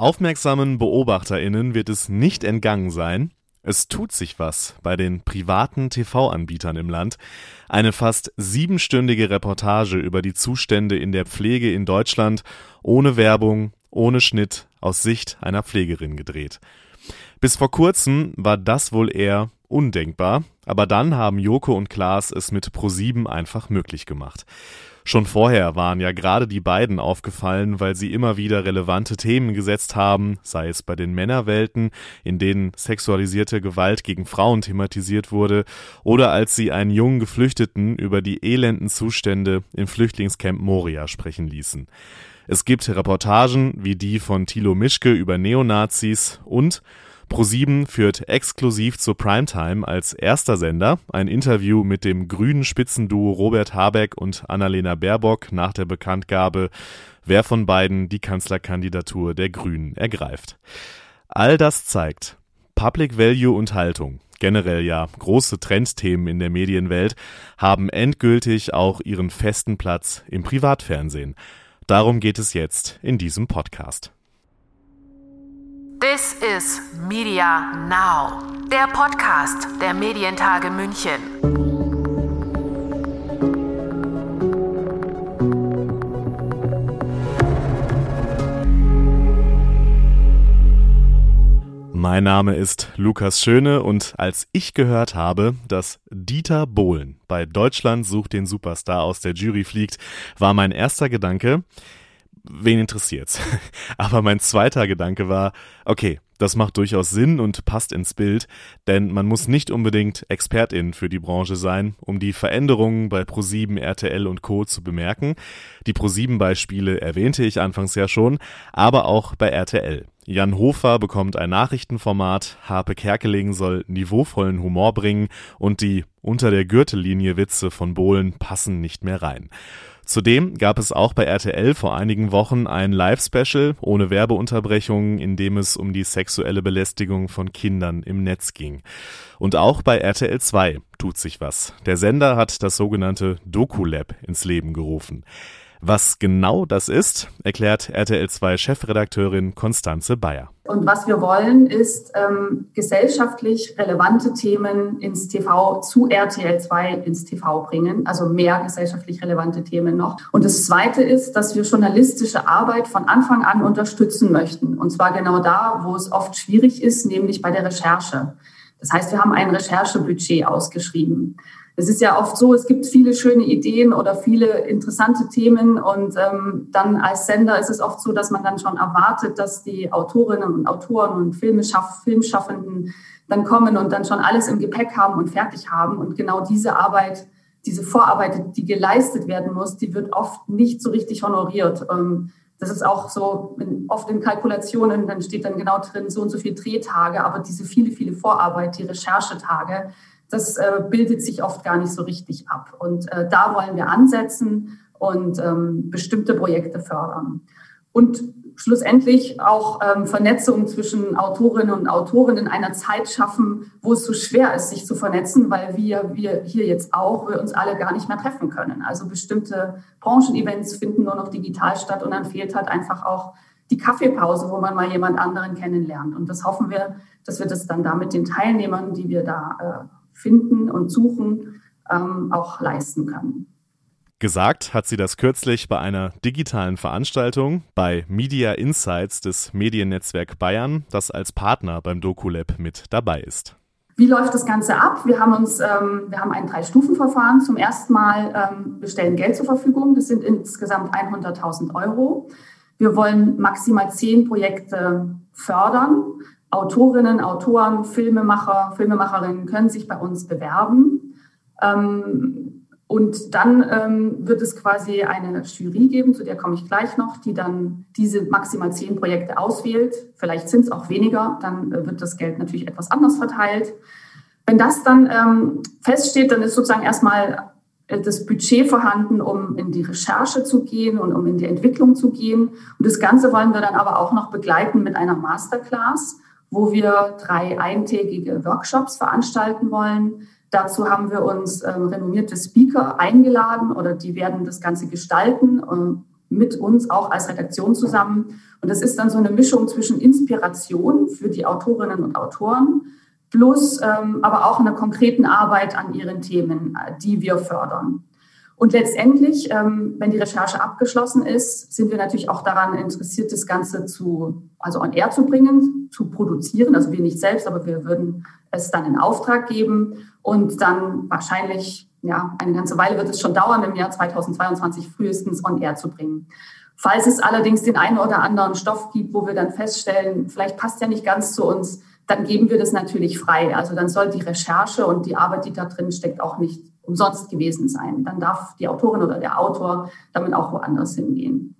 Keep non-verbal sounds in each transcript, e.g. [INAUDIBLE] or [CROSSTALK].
Aufmerksamen BeobachterInnen wird es nicht entgangen sein. Es tut sich was bei den privaten TV-Anbietern im Land. Eine fast siebenstündige Reportage über die Zustände in der Pflege in Deutschland ohne Werbung, ohne Schnitt, aus Sicht einer Pflegerin gedreht. Bis vor kurzem war das wohl eher undenkbar, aber dann haben Joko und Klaas es mit Pro7 einfach möglich gemacht. Schon vorher waren ja gerade die beiden aufgefallen, weil sie immer wieder relevante Themen gesetzt haben, sei es bei den Männerwelten, in denen sexualisierte Gewalt gegen Frauen thematisiert wurde, oder als sie einen jungen Geflüchteten über die elenden Zustände im Flüchtlingscamp Moria sprechen ließen. Es gibt Reportagen wie die von Thilo Mischke über Neonazis und ProSieben führt exklusiv zur Primetime als erster Sender ein Interview mit dem grünen Spitzenduo Robert Habeck und Annalena Baerbock nach der Bekanntgabe, wer von beiden die Kanzlerkandidatur der Grünen ergreift. All das zeigt, Public Value und Haltung, generell ja große Trendthemen in der Medienwelt, haben endgültig auch ihren festen Platz im Privatfernsehen. Darum geht es jetzt in diesem Podcast. This is Media Now, der Podcast der Medientage München. Mein Name ist Lukas Schöne und als ich gehört habe, dass Dieter Bohlen bei Deutschland sucht den Superstar aus der Jury fliegt, war mein erster Gedanke, wen interessiert's? [LAUGHS] Aber mein zweiter Gedanke war, okay, das macht durchaus Sinn und passt ins Bild, denn man muss nicht unbedingt Expertin für die Branche sein, um die Veränderungen bei Pro7, RTL und Co. zu bemerken. Die Pro7-Beispiele erwähnte ich anfangs ja schon, aber auch bei RTL. Jan Hofer bekommt ein Nachrichtenformat, Harpe Kerkeling soll niveauvollen Humor bringen und die unter der Gürtellinie Witze von Bohlen passen nicht mehr rein. Zudem gab es auch bei RTL vor einigen Wochen ein Live-Special ohne Werbeunterbrechungen, in dem es um die sexuelle Belästigung von Kindern im Netz ging. Und auch bei RTL 2 tut sich was. Der Sender hat das sogenannte Doku-Lab ins Leben gerufen. Was genau das ist, erklärt RTL 2 Chefredakteurin Konstanze Bayer. Und was wir wollen, ist ähm, gesellschaftlich relevante Themen ins TV zu RTL 2 ins TV bringen, also mehr gesellschaftlich relevante Themen noch. Und das Zweite ist, dass wir journalistische Arbeit von Anfang an unterstützen möchten. Und zwar genau da, wo es oft schwierig ist, nämlich bei der Recherche. Das heißt, wir haben ein Recherchebudget ausgeschrieben. Es ist ja oft so, es gibt viele schöne Ideen oder viele interessante Themen und ähm, dann als Sender ist es oft so, dass man dann schon erwartet, dass die Autorinnen und Autoren und Filmschaff Filmschaffenden dann kommen und dann schon alles im Gepäck haben und fertig haben. Und genau diese Arbeit, diese Vorarbeit, die geleistet werden muss, die wird oft nicht so richtig honoriert. Ähm, das ist auch so oft in Kalkulationen, dann steht dann genau drin, so und so viele Drehtage, aber diese viele, viele Vorarbeit, die Recherchetage, das äh, bildet sich oft gar nicht so richtig ab. Und äh, da wollen wir ansetzen und ähm, bestimmte Projekte fördern. Und schlussendlich auch ähm, Vernetzung zwischen Autorinnen und Autoren in einer Zeit schaffen, wo es so schwer ist, sich zu vernetzen, weil wir, wir hier jetzt auch, wir uns alle gar nicht mehr treffen können. Also bestimmte Branchenevents finden nur noch digital statt und dann fehlt halt einfach auch die Kaffeepause, wo man mal jemand anderen kennenlernt. Und das hoffen wir, dass wir das dann da mit den Teilnehmern, die wir da äh, finden und suchen, ähm, auch leisten können. Gesagt hat sie das kürzlich bei einer digitalen Veranstaltung bei Media Insights des Mediennetzwerk Bayern, das als Partner beim DokuLab mit dabei ist. Wie läuft das Ganze ab? Wir haben uns, ähm, wir haben ein Drei-Stufen-Verfahren. Zum ersten Mal ähm, wir stellen Geld zur Verfügung. Das sind insgesamt 100.000 Euro. Wir wollen maximal zehn Projekte fördern. Autorinnen, Autoren, Filmemacher, Filmemacherinnen können sich bei uns bewerben. Ähm, und dann ähm, wird es quasi eine Jury geben, zu der komme ich gleich noch, die dann diese maximal zehn Projekte auswählt. Vielleicht sind es auch weniger, dann äh, wird das Geld natürlich etwas anders verteilt. Wenn das dann ähm, feststeht, dann ist sozusagen erstmal äh, das Budget vorhanden, um in die Recherche zu gehen und um in die Entwicklung zu gehen. Und das Ganze wollen wir dann aber auch noch begleiten mit einer Masterclass wo wir drei eintägige Workshops veranstalten wollen. Dazu haben wir uns ähm, renommierte Speaker eingeladen oder die werden das Ganze gestalten. Ähm, mit uns auch als Redaktion zusammen. Und das ist dann so eine Mischung zwischen Inspiration für die Autorinnen und Autoren plus ähm, aber auch einer konkreten Arbeit an ihren Themen, äh, die wir fördern. Und letztendlich, ähm, wenn die Recherche abgeschlossen ist, sind wir natürlich auch daran interessiert, das Ganze zu, also on air zu bringen, zu produzieren. Also wir nicht selbst, aber wir würden es dann in Auftrag geben und dann wahrscheinlich, ja, eine ganze Weile wird es schon dauern, im Jahr 2022 frühestens on air zu bringen. Falls es allerdings den einen oder anderen Stoff gibt, wo wir dann feststellen, vielleicht passt ja nicht ganz zu uns, dann geben wir das natürlich frei. Also dann soll die Recherche und die Arbeit, die da drin steckt, auch nicht umsonst gewesen sein. Dann darf die Autorin oder der Autor damit auch woanders hingehen.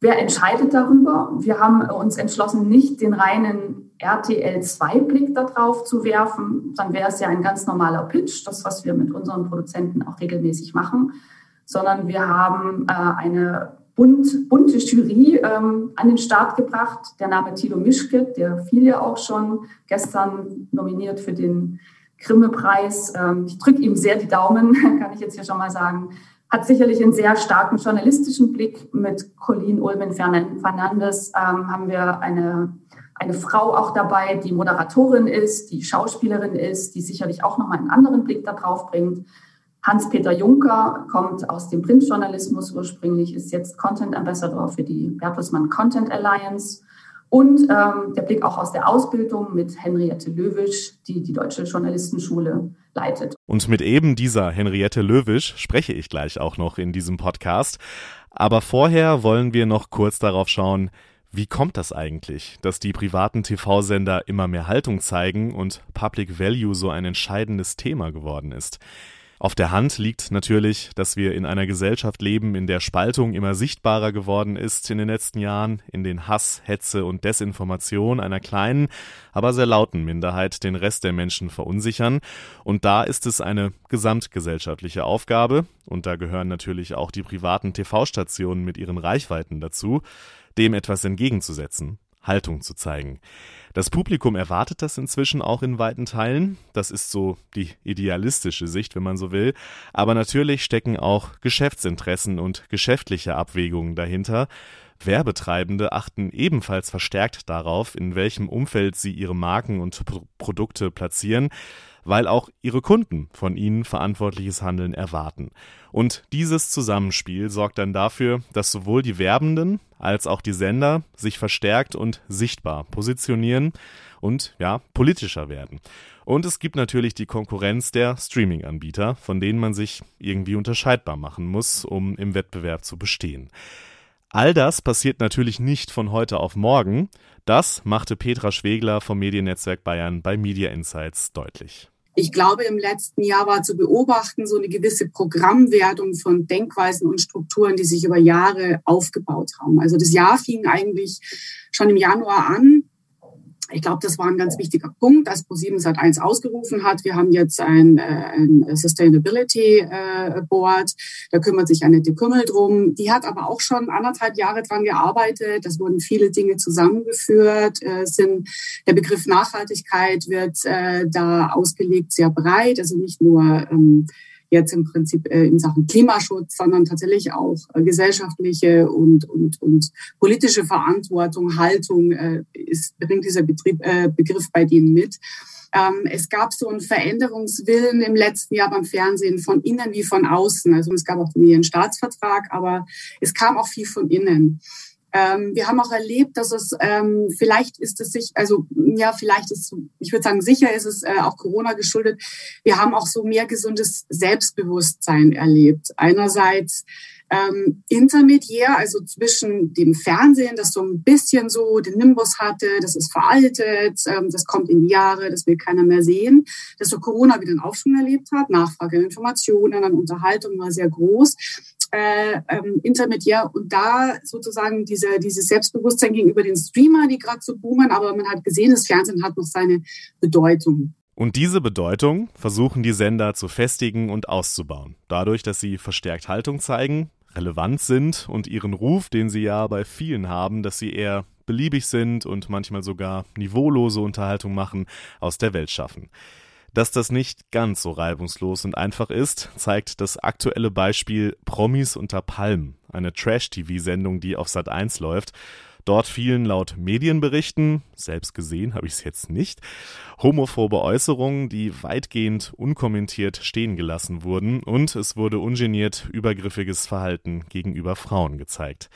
Wer entscheidet darüber? Wir haben uns entschlossen, nicht den reinen RTL-2-Blick darauf zu werfen. Dann wäre es ja ein ganz normaler Pitch, das, was wir mit unseren Produzenten auch regelmäßig machen, sondern wir haben äh, eine bunt, bunte Jury ähm, an den Start gebracht. Der Name Tilo Mischke, der fiel ja auch schon gestern nominiert für den Grimme-Preis. Ähm, ich drücke ihm sehr die Daumen, [LAUGHS] kann ich jetzt hier schon mal sagen. Hat sicherlich einen sehr starken journalistischen Blick. Mit Colleen Ulmen Fernandes ähm, haben wir eine, eine Frau auch dabei, die Moderatorin ist, die Schauspielerin ist, die sicherlich auch nochmal einen anderen Blick darauf bringt. Hans-Peter Juncker kommt aus dem Printjournalismus ursprünglich, ist jetzt Content Ambassador für die Bertelsmann Content Alliance. Und ähm, der Blick auch aus der Ausbildung mit Henriette Löwisch, die die Deutsche Journalistenschule leitet. Und mit eben dieser Henriette Löwisch spreche ich gleich auch noch in diesem Podcast. Aber vorher wollen wir noch kurz darauf schauen, wie kommt das eigentlich, dass die privaten TV-Sender immer mehr Haltung zeigen und Public Value so ein entscheidendes Thema geworden ist? Auf der Hand liegt natürlich, dass wir in einer Gesellschaft leben, in der Spaltung immer sichtbarer geworden ist in den letzten Jahren, in den Hass, Hetze und Desinformation einer kleinen, aber sehr lauten Minderheit den Rest der Menschen verunsichern. Und da ist es eine gesamtgesellschaftliche Aufgabe, und da gehören natürlich auch die privaten TV-Stationen mit ihren Reichweiten dazu, dem etwas entgegenzusetzen, Haltung zu zeigen. Das Publikum erwartet das inzwischen auch in weiten Teilen. Das ist so die idealistische Sicht, wenn man so will. Aber natürlich stecken auch Geschäftsinteressen und geschäftliche Abwägungen dahinter. Werbetreibende achten ebenfalls verstärkt darauf, in welchem Umfeld sie ihre Marken und Pro Produkte platzieren weil auch ihre Kunden von ihnen verantwortliches Handeln erwarten. Und dieses Zusammenspiel sorgt dann dafür, dass sowohl die Werbenden als auch die Sender sich verstärkt und sichtbar positionieren und ja, politischer werden. Und es gibt natürlich die Konkurrenz der Streaming-Anbieter, von denen man sich irgendwie unterscheidbar machen muss, um im Wettbewerb zu bestehen. All das passiert natürlich nicht von heute auf morgen. Das machte Petra Schwegler vom Mediennetzwerk Bayern bei Media Insights deutlich. Ich glaube, im letzten Jahr war zu beobachten so eine gewisse Programmwertung von Denkweisen und Strukturen, die sich über Jahre aufgebaut haben. Also das Jahr fing eigentlich schon im Januar an ich glaube, das war ein ganz wichtiger Punkt, dass ProSieben Sat 1 ausgerufen hat. Wir haben jetzt ein, äh, ein Sustainability äh, Board. Da kümmert sich Annette Kümmel drum. Die hat aber auch schon anderthalb Jahre dran gearbeitet. Das wurden viele Dinge zusammengeführt. Äh, sind, der Begriff Nachhaltigkeit wird da ausgelegt sehr breit. Also nicht nur ähm, jetzt im Prinzip äh, in Sachen Klimaschutz, sondern tatsächlich auch äh, gesellschaftliche und, und, und politische Verantwortung, Haltung äh, ist, bringt dieser Betrieb, äh, Begriff bei denen mit. Ähm, es gab so einen Veränderungswillen im letzten Jahr beim Fernsehen von innen wie von außen. Also es gab auch den Medienstaatsvertrag, aber es kam auch viel von innen. Ähm, wir haben auch erlebt, dass es ähm, vielleicht ist es sich, also ja, vielleicht ist, ich würde sagen, sicher ist es äh, auch Corona geschuldet. Wir haben auch so mehr gesundes Selbstbewusstsein erlebt. Einerseits ähm, intermediär, also zwischen dem Fernsehen, das so ein bisschen so den Nimbus hatte, das ist veraltet, ähm, das kommt in die Jahre, das will keiner mehr sehen, dass so Corona wieder einen Aufschwung erlebt hat, Nachfrage an Informationen, an Unterhaltung war sehr groß äh, ähm, intermediär und da sozusagen diese, dieses Selbstbewusstsein gegenüber den Streamer, die gerade so boomen, aber man hat gesehen, das Fernsehen hat noch seine Bedeutung. Und diese Bedeutung versuchen die Sender zu festigen und auszubauen, dadurch, dass sie verstärkt Haltung zeigen, relevant sind und ihren Ruf, den sie ja bei vielen haben, dass sie eher beliebig sind und manchmal sogar niveaulose Unterhaltung machen, aus der Welt schaffen. Dass das nicht ganz so reibungslos und einfach ist, zeigt das aktuelle Beispiel Promis unter Palmen, eine Trash-TV-Sendung, die auf Sat 1 läuft. Dort fielen laut Medienberichten, selbst gesehen habe ich es jetzt nicht, homophobe Äußerungen, die weitgehend unkommentiert stehen gelassen wurden und es wurde ungeniert übergriffiges Verhalten gegenüber Frauen gezeigt.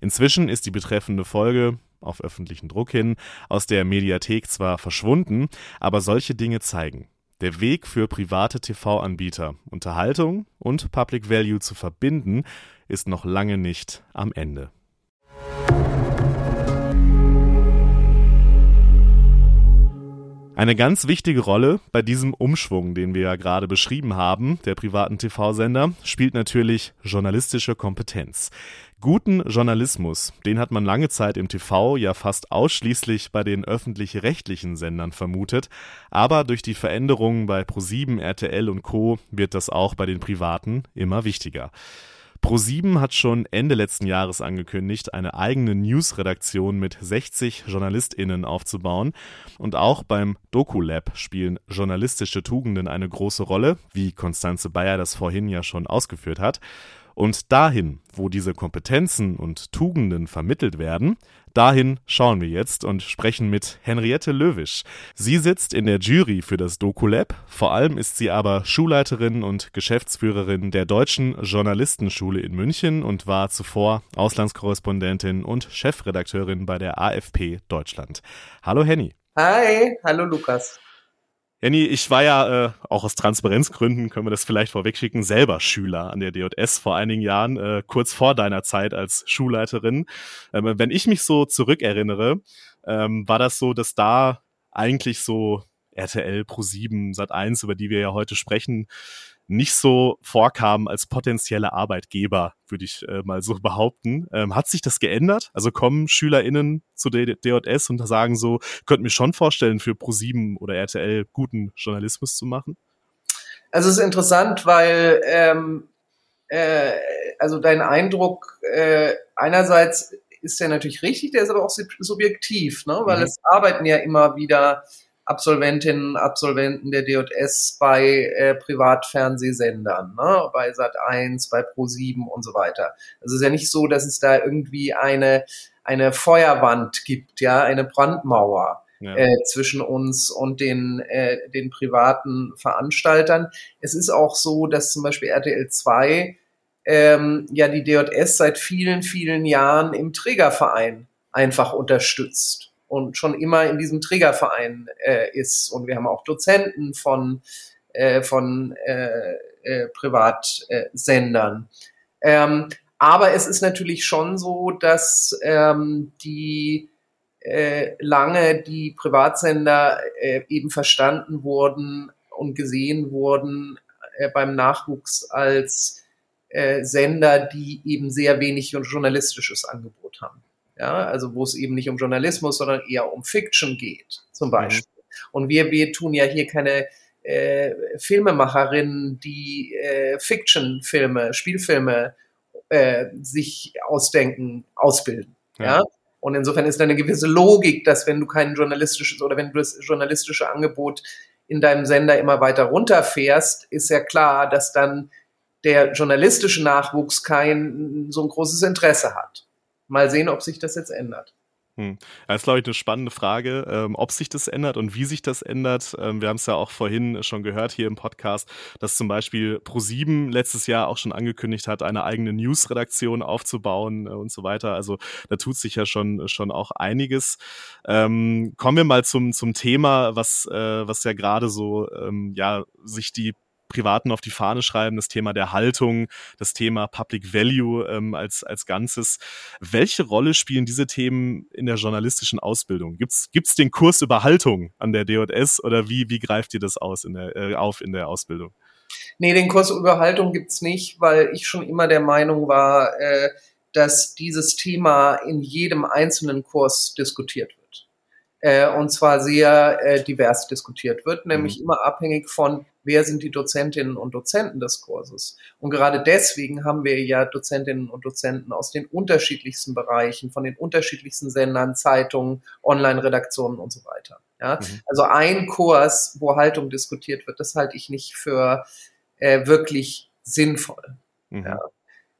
Inzwischen ist die betreffende Folge auf öffentlichen Druck hin aus der Mediathek zwar verschwunden, aber solche Dinge zeigen, der Weg für private TV-Anbieter, Unterhaltung und Public Value zu verbinden, ist noch lange nicht am Ende. Eine ganz wichtige Rolle bei diesem Umschwung, den wir ja gerade beschrieben haben, der privaten TV-Sender, spielt natürlich journalistische Kompetenz. Guten Journalismus, den hat man lange Zeit im TV ja fast ausschließlich bei den öffentlich-rechtlichen Sendern vermutet, aber durch die Veränderungen bei Pro7, RTL und Co wird das auch bei den privaten immer wichtiger. Pro7 hat schon Ende letzten Jahres angekündigt, eine eigene News-Redaktion mit 60 JournalistInnen aufzubauen. Und auch beim Doku-Lab spielen journalistische Tugenden eine große Rolle, wie Konstanze Bayer das vorhin ja schon ausgeführt hat. Und dahin, wo diese Kompetenzen und Tugenden vermittelt werden, dahin schauen wir jetzt und sprechen mit Henriette Löwisch. Sie sitzt in der Jury für das Doku-Lab, vor allem ist sie aber Schulleiterin und Geschäftsführerin der Deutschen Journalistenschule in München und war zuvor Auslandskorrespondentin und Chefredakteurin bei der AFP Deutschland. Hallo Henny. Hi, hallo Lukas. Jenny, ich war ja äh, auch aus Transparenzgründen, können wir das vielleicht vorwegschicken, selber Schüler an der DJS vor einigen Jahren, äh, kurz vor deiner Zeit als Schulleiterin. Ähm, wenn ich mich so zurückerinnere, ähm, war das so, dass da eigentlich so RTL Pro 7 Sat 1, über die wir ja heute sprechen, nicht so vorkamen als potenzielle Arbeitgeber, würde ich äh, mal so [LAUGHS] behaupten. Ähm, hat sich das geändert? Also kommen SchülerInnen zu DJS und sagen so, könnten mir schon vorstellen, für Pro7 oder RTL guten Journalismus zu machen? Also es ist interessant, weil ähm, äh, also dein Eindruck äh, einerseits ist ja natürlich richtig, der ist aber auch subjektiv, ne? weil mhm. es arbeiten ja immer wieder Absolventinnen, Absolventen der DJS bei äh, Privatfernsehsendern, ne? bei Sat1, bei Pro7 und so weiter. Also es ist ja nicht so, dass es da irgendwie eine, eine Feuerwand gibt, ja, eine Brandmauer. Ja. Äh, zwischen uns und den, äh, den privaten Veranstaltern. Es ist auch so, dass zum Beispiel RTL 2 ähm, ja die DJS seit vielen, vielen Jahren im Trägerverein einfach unterstützt und schon immer in diesem Trägerverein äh, ist. Und wir haben auch Dozenten von, äh, von äh, äh, Privatsendern. Ähm, aber es ist natürlich schon so, dass ähm, die äh, lange die Privatsender äh, eben verstanden wurden und gesehen wurden äh, beim Nachwuchs als äh, Sender, die eben sehr wenig journalistisches Angebot haben ja, also wo es eben nicht um Journalismus, sondern eher um Fiction geht, zum Beispiel. Mhm. Und wir, wir tun ja hier keine äh, Filmemacherinnen, die äh, Fiction-Filme, Spielfilme äh, sich ausdenken, ausbilden. Ja. ja. Und insofern ist da eine gewisse Logik, dass wenn du kein journalistisches oder wenn du das journalistische Angebot in deinem Sender immer weiter runterfährst, ist ja klar, dass dann der journalistische Nachwuchs kein so ein großes Interesse hat. Mal sehen, ob sich das jetzt ändert. Hm. Das ist, glaube ich, eine spannende Frage, ähm, ob sich das ändert und wie sich das ändert. Ähm, wir haben es ja auch vorhin schon gehört hier im Podcast, dass zum Beispiel Pro7 letztes Jahr auch schon angekündigt hat, eine eigene News-Redaktion aufzubauen äh, und so weiter. Also da tut sich ja schon, schon auch einiges. Ähm, kommen wir mal zum, zum Thema, was, äh, was ja gerade so, ähm, ja, sich die Privaten auf die Fahne schreiben, das Thema der Haltung, das Thema Public Value ähm, als, als Ganzes. Welche Rolle spielen diese Themen in der journalistischen Ausbildung? Gibt's gibt's den Kurs über Haltung an der DJS oder wie, wie greift ihr das aus in der, äh, auf in der Ausbildung? Nee, den Kurs über Haltung gibt's nicht, weil ich schon immer der Meinung war, äh, dass dieses Thema in jedem einzelnen Kurs diskutiert. Äh, und zwar sehr äh, divers diskutiert wird, nämlich mhm. immer abhängig von, wer sind die Dozentinnen und Dozenten des Kurses. Und gerade deswegen haben wir ja Dozentinnen und Dozenten aus den unterschiedlichsten Bereichen, von den unterschiedlichsten Sendern, Zeitungen, Online-Redaktionen und so weiter. Ja? Mhm. Also ein Kurs, wo Haltung diskutiert wird, das halte ich nicht für äh, wirklich sinnvoll. Mhm. Ja?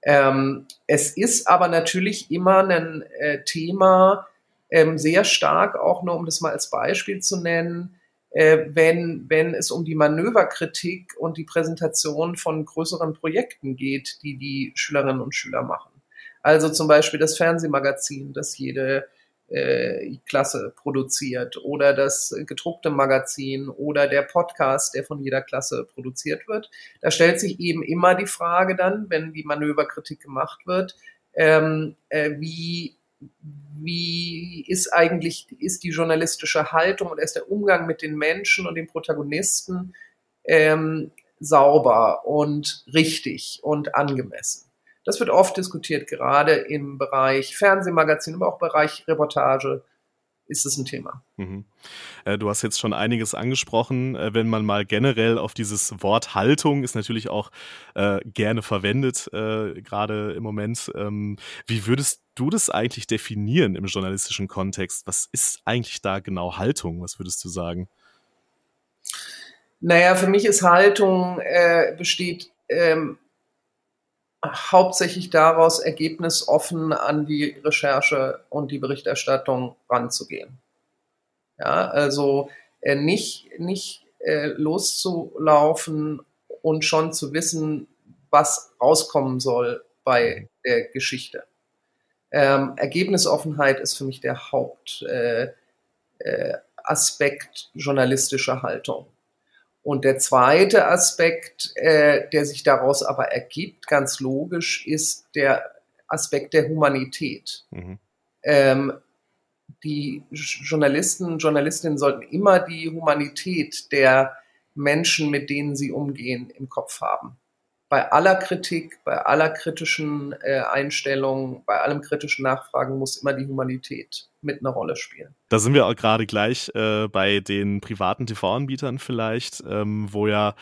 Ähm, es ist aber natürlich immer ein äh, Thema, ähm, sehr stark, auch nur um das mal als Beispiel zu nennen, äh, wenn, wenn es um die Manöverkritik und die Präsentation von größeren Projekten geht, die die Schülerinnen und Schüler machen. Also zum Beispiel das Fernsehmagazin, das jede äh, Klasse produziert oder das gedruckte Magazin oder der Podcast, der von jeder Klasse produziert wird. Da stellt sich eben immer die Frage dann, wenn die Manöverkritik gemacht wird, ähm, äh, wie wie ist eigentlich, ist die journalistische Haltung und ist der Umgang mit den Menschen und den Protagonisten ähm, sauber und richtig und angemessen. Das wird oft diskutiert, gerade im Bereich Fernsehmagazin, aber auch im Bereich Reportage, ist es ein Thema. Mhm. Äh, du hast jetzt schon einiges angesprochen. Äh, wenn man mal generell auf dieses Wort Haltung ist natürlich auch äh, gerne verwendet, äh, gerade im Moment. Ähm, wie würdest du das eigentlich definieren im journalistischen Kontext? Was ist eigentlich da genau Haltung? Was würdest du sagen? Naja, für mich ist Haltung äh, besteht ähm, hauptsächlich daraus, ergebnisoffen an die Recherche und die Berichterstattung ranzugehen. Ja, also äh, nicht, nicht äh, loszulaufen und schon zu wissen, was rauskommen soll bei der Geschichte. Ähm, Ergebnisoffenheit ist für mich der Hauptaspekt äh, äh, journalistischer Haltung. Und der zweite Aspekt, äh, der sich daraus aber ergibt, ganz logisch, ist der Aspekt der Humanität. Mhm. Ähm, die Journalisten, Journalistinnen sollten immer die Humanität der Menschen, mit denen sie umgehen, im Kopf haben bei aller Kritik, bei aller kritischen äh, Einstellung, bei allem kritischen Nachfragen muss immer die Humanität mit einer Rolle spielen. Da sind wir auch gerade gleich äh, bei den privaten TV-Anbietern vielleicht, ähm, wo ja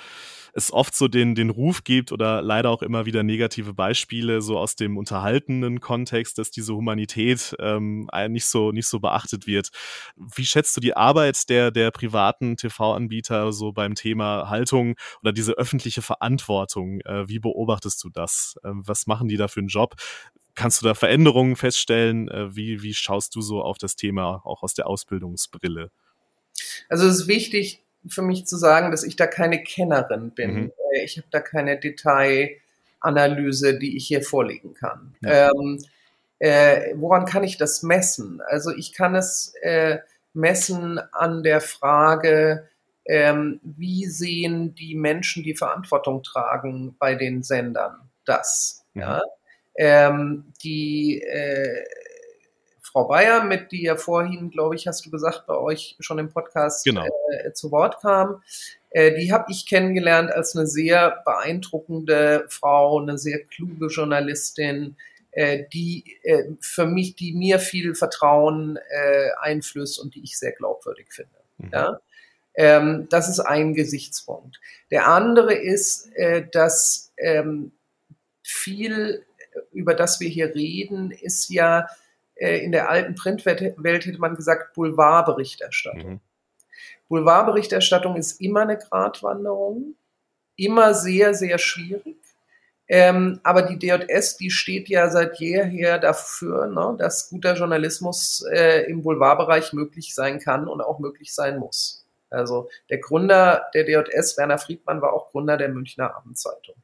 es oft so den, den Ruf gibt oder leider auch immer wieder negative Beispiele so aus dem unterhaltenden Kontext, dass diese Humanität ähm, nicht so nicht so beachtet wird. Wie schätzt du die Arbeit der der privaten TV-Anbieter so beim Thema Haltung oder diese öffentliche Verantwortung? Äh, wie beobachtest du das? Äh, was machen die da für einen Job? Kannst du da Veränderungen feststellen? Äh, wie, wie schaust du so auf das Thema auch aus der Ausbildungsbrille? Also es ist wichtig, für mich zu sagen, dass ich da keine Kennerin bin. Mhm. Äh, ich habe da keine Detailanalyse, die ich hier vorlegen kann. Ja. Ähm, äh, woran kann ich das messen? Also ich kann es äh, messen an der Frage, ähm, wie sehen die Menschen, die Verantwortung tragen bei den Sendern das? Mhm. Ja? Ähm, die äh, Frau Bayer, mit die ja vorhin, glaube ich, hast du gesagt, bei euch schon im Podcast genau. äh, zu Wort kam. Äh, die habe ich kennengelernt als eine sehr beeindruckende Frau, eine sehr kluge Journalistin, äh, die äh, für mich, die mir viel Vertrauen äh, einflößt und die ich sehr glaubwürdig finde. Mhm. Ja? Ähm, das ist ein Gesichtspunkt. Der andere ist, äh, dass ähm, viel, über das wir hier reden, ist ja in der alten Printwelt hätte man gesagt Boulevardberichterstattung. Mhm. Boulevardberichterstattung ist immer eine Gratwanderung, immer sehr, sehr schwierig. Ähm, aber die DJS, die steht ja seit jeher dafür, ne, dass guter Journalismus äh, im Boulevardbereich möglich sein kann und auch möglich sein muss. Also der Gründer der DJS, Werner Friedmann, war auch Gründer der Münchner Abendzeitung.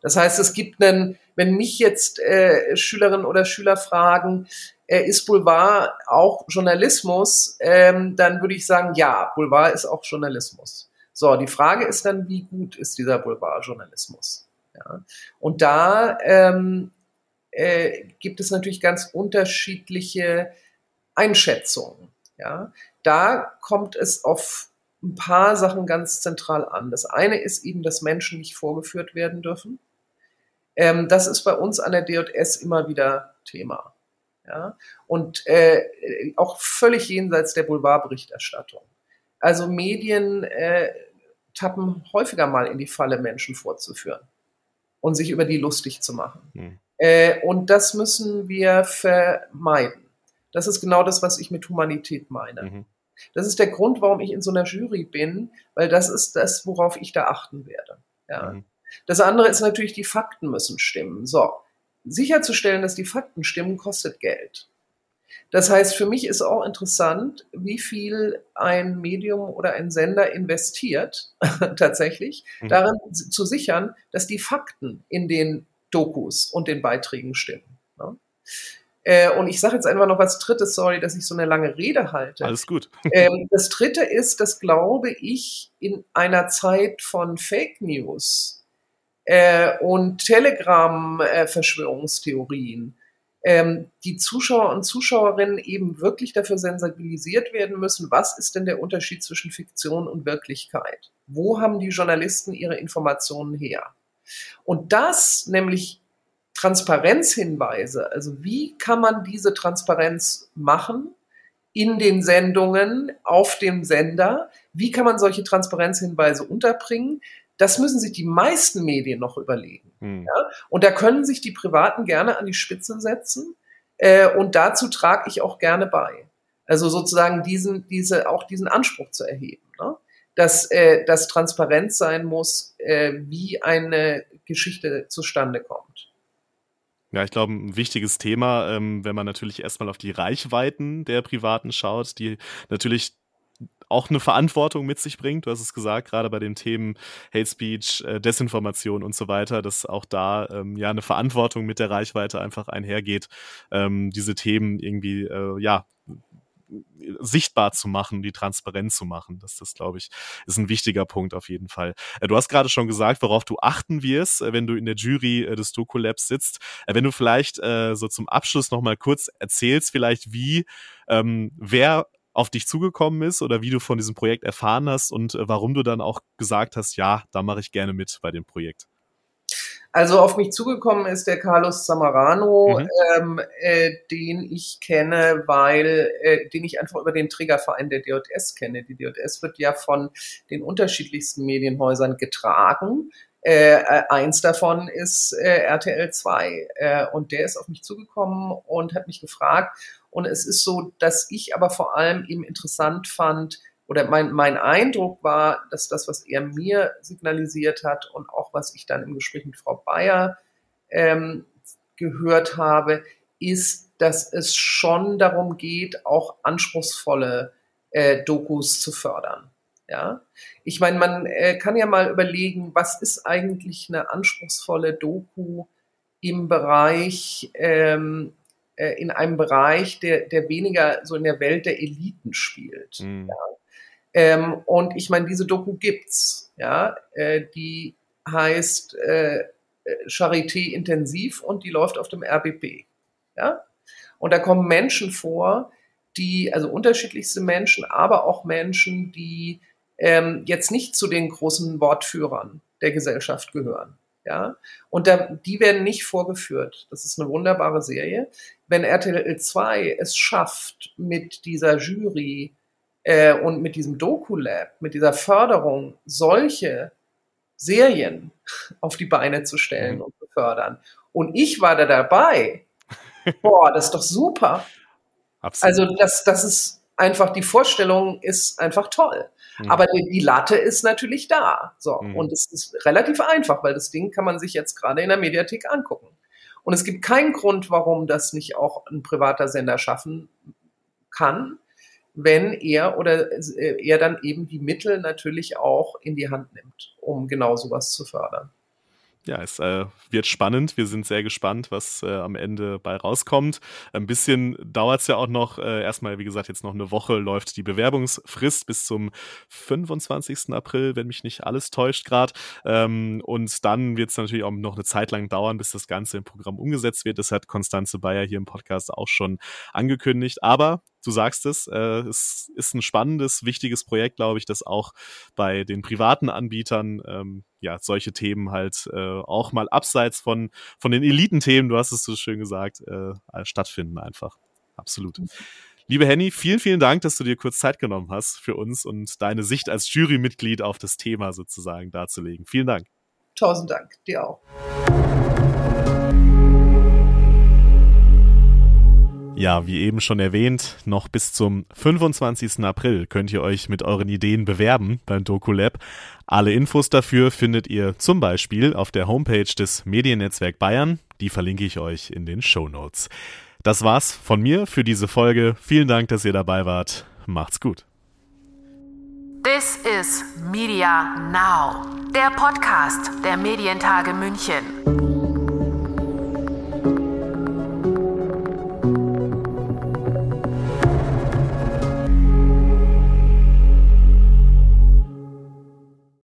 Das heißt, es gibt einen, wenn mich jetzt äh, Schülerinnen oder Schüler fragen, äh, ist Boulevard auch Journalismus, ähm, dann würde ich sagen, ja, Boulevard ist auch Journalismus. So, die Frage ist dann, wie gut ist dieser Boulevardjournalismus? Ja. Und da ähm, äh, gibt es natürlich ganz unterschiedliche Einschätzungen. Ja. Da kommt es auf ein paar Sachen ganz zentral an. Das eine ist eben, dass Menschen nicht vorgeführt werden dürfen. Ähm, das ist bei uns an der DJS immer wieder Thema. Ja? Und äh, auch völlig jenseits der Boulevardberichterstattung. Also Medien äh, tappen häufiger mal in die Falle, Menschen vorzuführen und sich über die lustig zu machen. Mhm. Äh, und das müssen wir vermeiden. Das ist genau das, was ich mit Humanität meine. Mhm. Das ist der Grund, warum ich in so einer Jury bin, weil das ist das, worauf ich da achten werde. Ja. Mhm. Das andere ist natürlich, die Fakten müssen stimmen. So, sicherzustellen, dass die Fakten stimmen, kostet Geld. Das heißt, für mich ist auch interessant, wie viel ein Medium oder ein Sender investiert, [LAUGHS] tatsächlich, mhm. darin zu sichern, dass die Fakten in den Dokus und den Beiträgen stimmen. Äh, und ich sage jetzt einfach noch was Drittes, sorry, dass ich so eine lange Rede halte. Alles gut. [LAUGHS] Ähm, das Dritte ist, dass glaube ich in einer Zeit von Fake News äh, und Telegram-Verschwörungstheorien ähm, die Zuschauer und Zuschauerinnen eben wirklich dafür sensibilisiert werden müssen, was ist denn der Unterschied zwischen Fiktion und Wirklichkeit? Wo haben die Journalisten ihre Informationen her? Und das nämlich Transparenzhinweise, also wie kann man diese Transparenz machen in den Sendungen, auf dem Sender, wie kann man solche Transparenzhinweise unterbringen, das müssen sich die meisten Medien noch überlegen. Hm. Ja? Und da können sich die Privaten gerne an die Spitze setzen. Äh, und dazu trage ich auch gerne bei. Also sozusagen diesen, diese, auch diesen Anspruch zu erheben. Ne? Dass äh, das transparent sein muss, äh, wie eine Geschichte zustande kommt. Ja, ich glaube, ein wichtiges Thema, ähm, wenn man natürlich erstmal auf die Reichweiten der Privaten schaut, die natürlich auch eine Verantwortung mit sich bringt. Du hast es gesagt, gerade bei den Themen Hate Speech, äh, Desinformation und so weiter, dass auch da ähm, ja eine Verantwortung mit der Reichweite einfach einhergeht, ähm, diese Themen irgendwie äh, ja sichtbar zu machen, die transparent zu machen. Das, das glaube ich, ist ein wichtiger Punkt auf jeden Fall. Äh, du hast gerade schon gesagt, worauf du achten wirst, äh, wenn du in der Jury äh, des Doku Labs sitzt. Wenn du vielleicht so zum Abschluss noch mal kurz erzählst, vielleicht wie, ähm, wer auf dich zugekommen ist oder wie du von diesem Projekt erfahren hast und warum du dann auch gesagt hast, ja, da mache ich gerne mit bei dem Projekt. Also auf mich zugekommen ist der Carlos Samarano, mhm. ähm, äh, den ich kenne, weil äh, den ich einfach über den Trägerverein der DJS kenne. Die DJS wird ja von den unterschiedlichsten Medienhäusern getragen. Äh, äh, eins davon ist äh, RTL 2 äh, und der ist auf mich zugekommen und hat mich gefragt, und es ist so, dass ich aber vor allem eben interessant fand, oder mein, mein Eindruck war, dass das, was er mir signalisiert hat und auch was ich dann im Gespräch mit Frau Bayer ähm, gehört habe, ist, dass es schon darum geht, auch anspruchsvolle äh, Dokus zu fördern. Ja, ich meine, man äh, kann ja mal überlegen, was ist eigentlich eine anspruchsvolle Doku im Bereich ähm, äh, in einem Bereich, der, der weniger so in der Welt der Eliten spielt. Mhm. Ja. Ähm, und ich meine, diese Doku gibt's, ja, äh, die heißt äh, Charité intensiv und die läuft auf dem RBB, ja. Und da kommen Menschen vor, die, also unterschiedlichste Menschen, aber auch Menschen, die ähm, jetzt nicht zu den großen Wortführern der Gesellschaft gehören. Ja, und da, die werden nicht vorgeführt. Das ist eine wunderbare Serie. Wenn RTL 2 es schafft, mit dieser Jury äh, und mit diesem Doku-Lab, mit dieser Förderung, solche Serien [LAUGHS] auf die Beine zu stellen mhm. und zu fördern. Und ich war da dabei. [LAUGHS] Boah, das ist doch super. Absolut. Also das, das ist einfach, die Vorstellung ist einfach toll. Mhm. Aber die, die, Latte ist natürlich da. So. Mhm. Und es ist relativ einfach, weil das Ding kann man sich jetzt gerade in der Mediathek angucken. Und es gibt keinen Grund, warum das nicht auch ein privater Sender schaffen kann, wenn er oder äh, er dann eben die Mittel natürlich auch in die Hand nimmt, um genau sowas zu fördern ja, es äh, wird spannend. Wir sind sehr gespannt, was äh, am Ende bei rauskommt. Ein bisschen dauert es ja auch noch. Äh, erstmal, wie gesagt, jetzt noch eine Woche läuft die Bewerbungsfrist bis zum 25. April, wenn mich nicht alles täuscht gerade. Ähm, und dann wird es natürlich auch noch eine Zeit lang dauern, bis das Ganze im Programm umgesetzt wird. Das hat Konstanze Bayer hier im Podcast auch schon angekündigt. Aber du sagst es, äh, es ist ein spannendes, wichtiges Projekt, glaube ich, das auch bei den privaten Anbietern ähm, ja solche Themen halt äh, auch mal abseits von von den Elitenthemen, du hast es so schön gesagt, äh, stattfinden einfach. Absolut. Liebe Henny, vielen, vielen Dank, dass du dir kurz Zeit genommen hast für uns und deine Sicht als Jurymitglied auf das Thema sozusagen darzulegen. Vielen Dank. Tausend Dank, dir auch. Ja, wie eben schon erwähnt, noch bis zum 25. April könnt ihr euch mit euren Ideen bewerben beim DokuLab. Alle Infos dafür findet ihr zum Beispiel auf der Homepage des Mediennetzwerk Bayern. Die verlinke ich euch in den Show Notes. Das war's von mir für diese Folge. Vielen Dank, dass ihr dabei wart. Macht's gut. This is Media Now, der Podcast der Medientage München.